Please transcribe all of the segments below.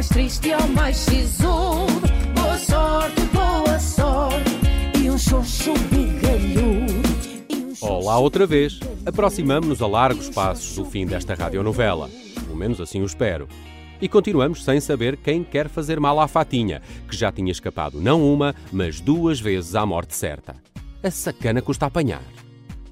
mais triste mais sisudo. Boa sorte, boa sorte. E um xoxo bigalhudo. Olá outra vez. Aproximamo-nos a largos passos do fim desta radionovela. Pelo menos assim o espero. E continuamos sem saber quem quer fazer mal à Fatinha, que já tinha escapado não uma, mas duas vezes à morte certa. A sacana custa apanhar.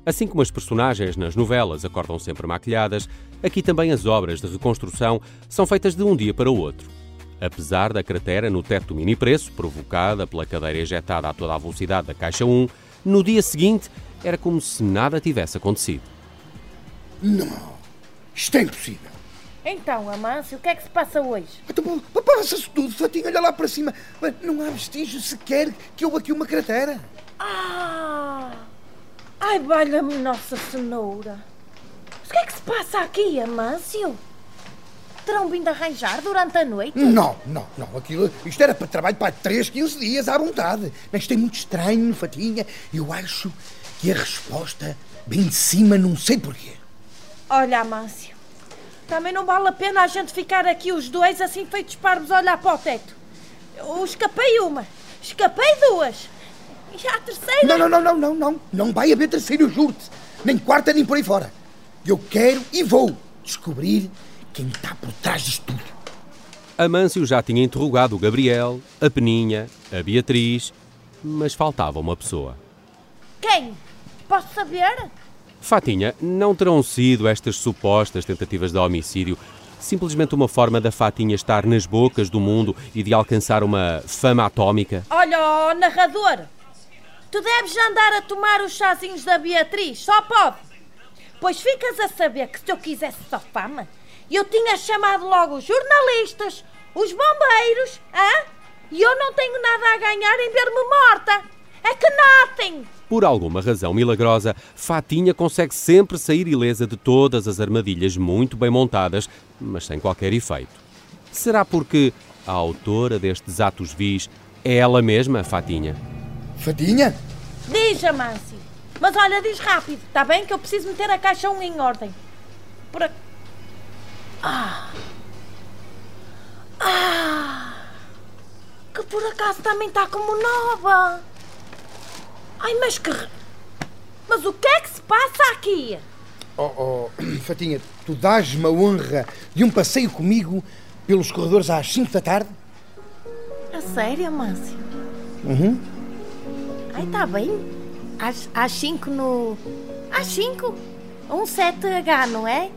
Assim como as personagens nas novelas acordam sempre maquilhadas, aqui também as obras de reconstrução são feitas de um dia para o outro. Apesar da cratera no teto do mini preço, provocada pela cadeira ejetada a toda a velocidade da caixa 1, no dia seguinte era como se nada tivesse acontecido. Não, isto é impossível. Então, Amâncio, o que é que se passa hoje? Então, passa-se tudo, Fatinho, olha lá para cima. Mas Não há vestígio sequer que houve aqui uma cratera. Ah! Ai, valha-me Nossa Senhora! Mas o que é que se passa aqui, Amâncio? Terão vindo arranjar durante a noite? Não, não, não. Aquilo, isto era para trabalho para 3, 15 dias à vontade. Mas isto é muito estranho, Fatinha. Eu acho que a resposta vem de cima, não sei porquê. Olha, Amâncio, também não vale a pena a gente ficar aqui os dois assim feitos parvos a olhar para o teto. Eu escapei uma, escapei duas. E já a terceira... Não, não, não, não, não, não. Não vai haver terceiro, juro-te. Nem quarta, nem por aí fora. Eu quero e vou descobrir quem está por trás disto tudo. Amâncio já tinha interrogado o Gabriel, a Peninha, a Beatriz, mas faltava uma pessoa. Quem? Posso saber? Fatinha, não terão sido estas supostas tentativas de homicídio simplesmente uma forma da Fatinha estar nas bocas do mundo e de alcançar uma fama atómica? Olha, ó, narrador, tu deves andar a tomar os chazinhos da Beatriz, só pode. Pois ficas a saber que se eu quisesse só fama, eu tinha chamado logo os jornalistas, os bombeiros, hã? E eu não tenho nada a ganhar em ver-me morta. É que notem! Por alguma razão milagrosa, Fatinha consegue sempre sair ilesa de todas as armadilhas muito bem montadas, mas sem qualquer efeito. Será porque a autora destes atos vis é ela mesma, Fatinha? Fatinha? Diz, Amâncio. Mas olha, diz rápido, está bem? Que eu preciso meter a caixa 1 em ordem. Por a... Ah! Ah! Que por acaso também está como nova. Ai, mas que... Mas o que é que se passa aqui? Oh, oh, Fatinha, tu dás-me a honra de um passeio comigo pelos corredores às 5 da tarde? A sério, Amâncio? Uhum. Ai, está bem. Às 5 no... Às 5? Um 7H, não é?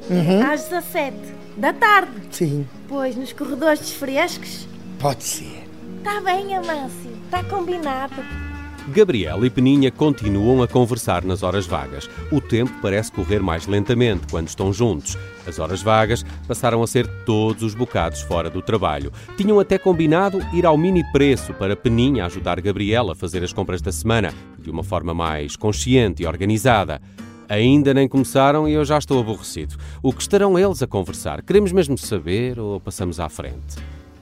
Às 17 da tarde. Sim, Pois, nos corredores dos frescos. pode ser. Está bem, Amâncio. Está combinado. Gabriel e Peninha continuam a conversar nas horas vagas. O tempo parece correr mais lentamente quando estão juntos. As horas vagas passaram a ser todos os bocados fora do trabalho. Tinham até combinado ir ao mini preço para Peninha ajudar Gabriel a fazer as compras da semana de uma forma mais consciente e organizada. Ainda nem começaram e eu já estou aborrecido. O que estarão eles a conversar? Queremos mesmo saber ou passamos à frente?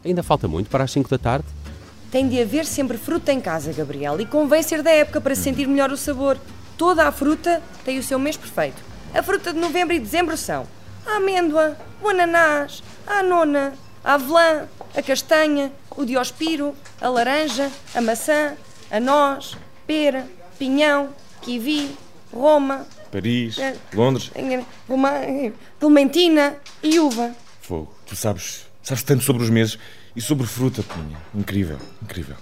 Ainda falta muito para as 5 da tarde? Tem de haver sempre fruta em casa, Gabriel, e convém ser da época para sentir melhor o sabor. Toda a fruta tem o seu mês perfeito. A fruta de novembro e dezembro são a amêndoa, o ananás, a anona, a avelã, a castanha, o diospiro, a laranja, a maçã, a noz, pera, pinhão, kiwi, roma, Paris, É. Londres. roma, clementina e uva. Fogo. Tu sabes, sabes tanto sobre os meses e sobre fruta, Peninha. Incrível, incrível.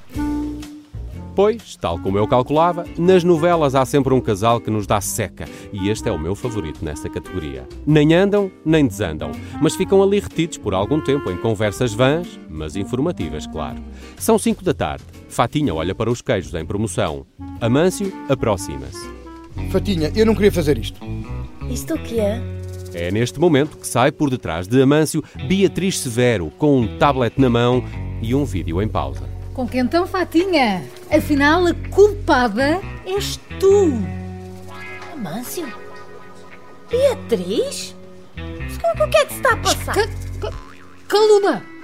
Pois, tal como eu calculava, nas novelas há sempre um casal que nos dá seca, e este é o meu favorito nessa categoria. Nem andam, nem desandam, mas ficam ali retidos por algum tempo em conversas vãs, mas informativas, claro. São 5 da tarde. Fatinha olha para os queijos em promoção. Amâncio aproxima-se. Fatinha, eu não queria fazer isto. Isto o que é? É neste momento que sai por detrás de Amâncio Beatriz Severo, com um tablet na mão e um vídeo em pausa. Com que então, Fatinha? Afinal, a culpada és tu. Amâncio? Beatriz? O que é que se está a passar? Ca ca caluma!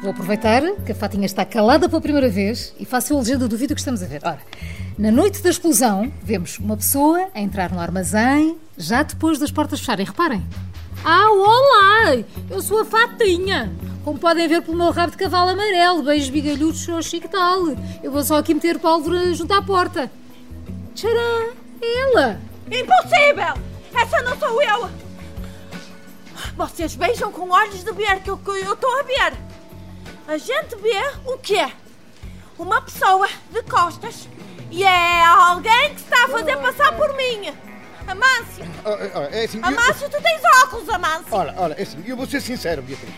Vou aproveitar que a Fatinha está calada pela primeira vez e faço a legenda do vídeo que estamos a ver. Ora, na noite da explosão, vemos uma pessoa a entrar no armazém já depois das portas fecharem. Reparem. Ah, olá! Eu sou a Fatinha. como podem ver pelo meu rabo de cavalo amarelo, beijos bigalhudos, xoxo e que tal. Eu vou só aqui meter pólvora junto à porta. Tcharam! É ela! Impossível! Essa não sou eu! Vocês beijam com olhos de ver que eu estou a ver. A gente vê o quê? Uma pessoa de costas e é alguém que se está a fazer passar por mim. Amâncio! Ah, ah, é assim, eu- Amâncio, tu tens óculos, Amâncio! Olha, olha, é assim, eu vou ser sincero, Beatriz.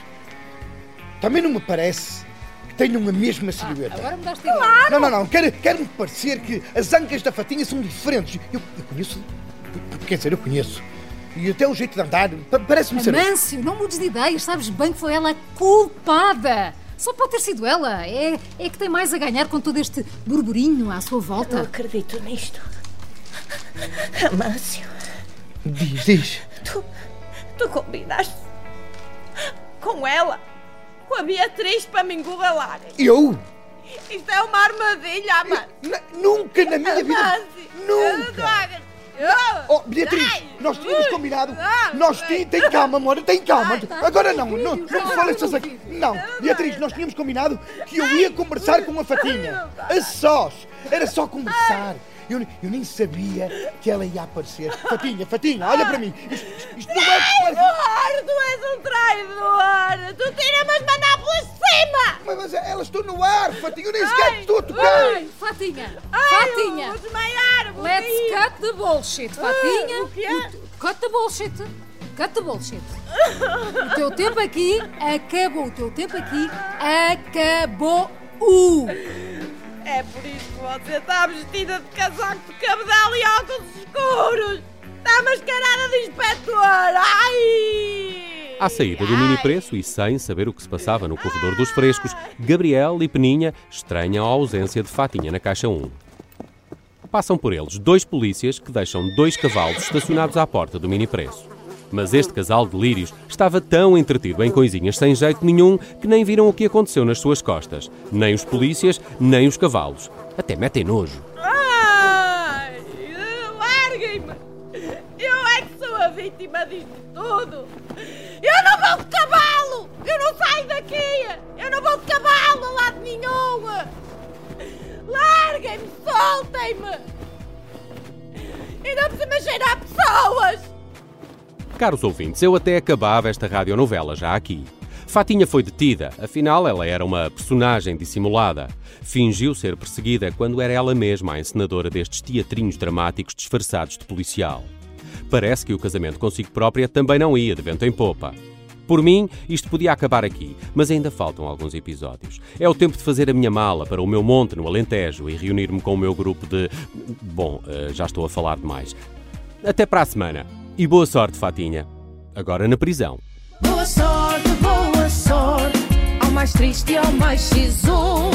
Também não me parece que tenham a mesma silhueta. Agora me daste ideia. Não, não, não. Quero- Quero-me parecer que as ancas da fatinha são diferentes. Eu, eu conheço. Quer dizer, eu conheço. E até o jeito de andar pa- parece-me ser. Amâncio, não mudes de ideias, sabes bem que foi ela a culpada. Só pode ter sido ela. É, é que tem mais a ganhar com todo este burburinho à sua Não volta. acredito nisto. Amâncio, Diz, diz. tu, tu combinaste com ela, com a Beatriz para me engolar. Eu? Isto é uma armadilha, Amâncio. Na- nunca na minha vida. Amâncio. Nunca. Oh, Beatriz, nós tínhamos combinado. Nós tínhamos. Tem calma, amor, tem calma. Agora não, não, não me fales essas aqui. Não, Beatriz, nós tínhamos combinado que eu ia conversar com a Fatinha. A sós. Era só conversar. Eu, eu nem sabia que ela ia aparecer. Fatinha, Fatinha, olha para mim. Isto, isto- não é. Traidor, tu és um traidor! Tu tira-me manápolas de cima! Mas, mas elas estão no ar, Fatinha, eu nem sequer te estou a tocar. Ai, Fatinha! Ai, Fatinha! Vou desmaiar, vou Let's cair. cut the bullshit, Fatinha! o quê? Cut the bullshit! Cut the bullshit! O teu tempo aqui acabou. O teu tempo aqui acabou. É por isso que você está vestida de casaco de cabedal e óculos escuros! Está mascarada de inspetor! Ai! À saída do mini preço e sem saber o que se passava no corredor dos frescos, Gabriel e Peninha estranham a ausência de Fatinha na caixa 1. Passam por eles dois polícias que deixam dois cavalos estacionados à porta do mini preço. Mas este casal de lírios estava tão entretido em coisinhas sem jeito nenhum que nem viram o que aconteceu nas suas costas. Nem os polícias, nem os cavalos. Até metem nojo. Ai! Larguem-me! Eu é que sou a vítima disto tudo! Eu não vou de cavalo! Eu não saio daqui! Eu não vou de cavalo a lado nenhum! Larguem-me! Soltem-me! E não precisa cheirar pessoas! Caros ouvintes, eu até acabava esta radionovela já aqui. Fatinha foi detida, afinal ela era uma personagem dissimulada. Fingiu ser perseguida quando era ela mesma a encenadora destes teatrinhos dramáticos disfarçados de policial. Parece que o casamento consigo própria também não ia de vento em popa. Por mim, isto podia acabar aqui, mas ainda faltam alguns episódios. É o tempo de fazer a minha mala para o meu monte no Alentejo e reunir-me com o meu grupo de. Bom, eh, já estou a falar demais. Até para a semana. E boa sorte, Fatinha. Agora na prisão. Boa sorte, boa sorte, ao mais triste e ao mais sisudo.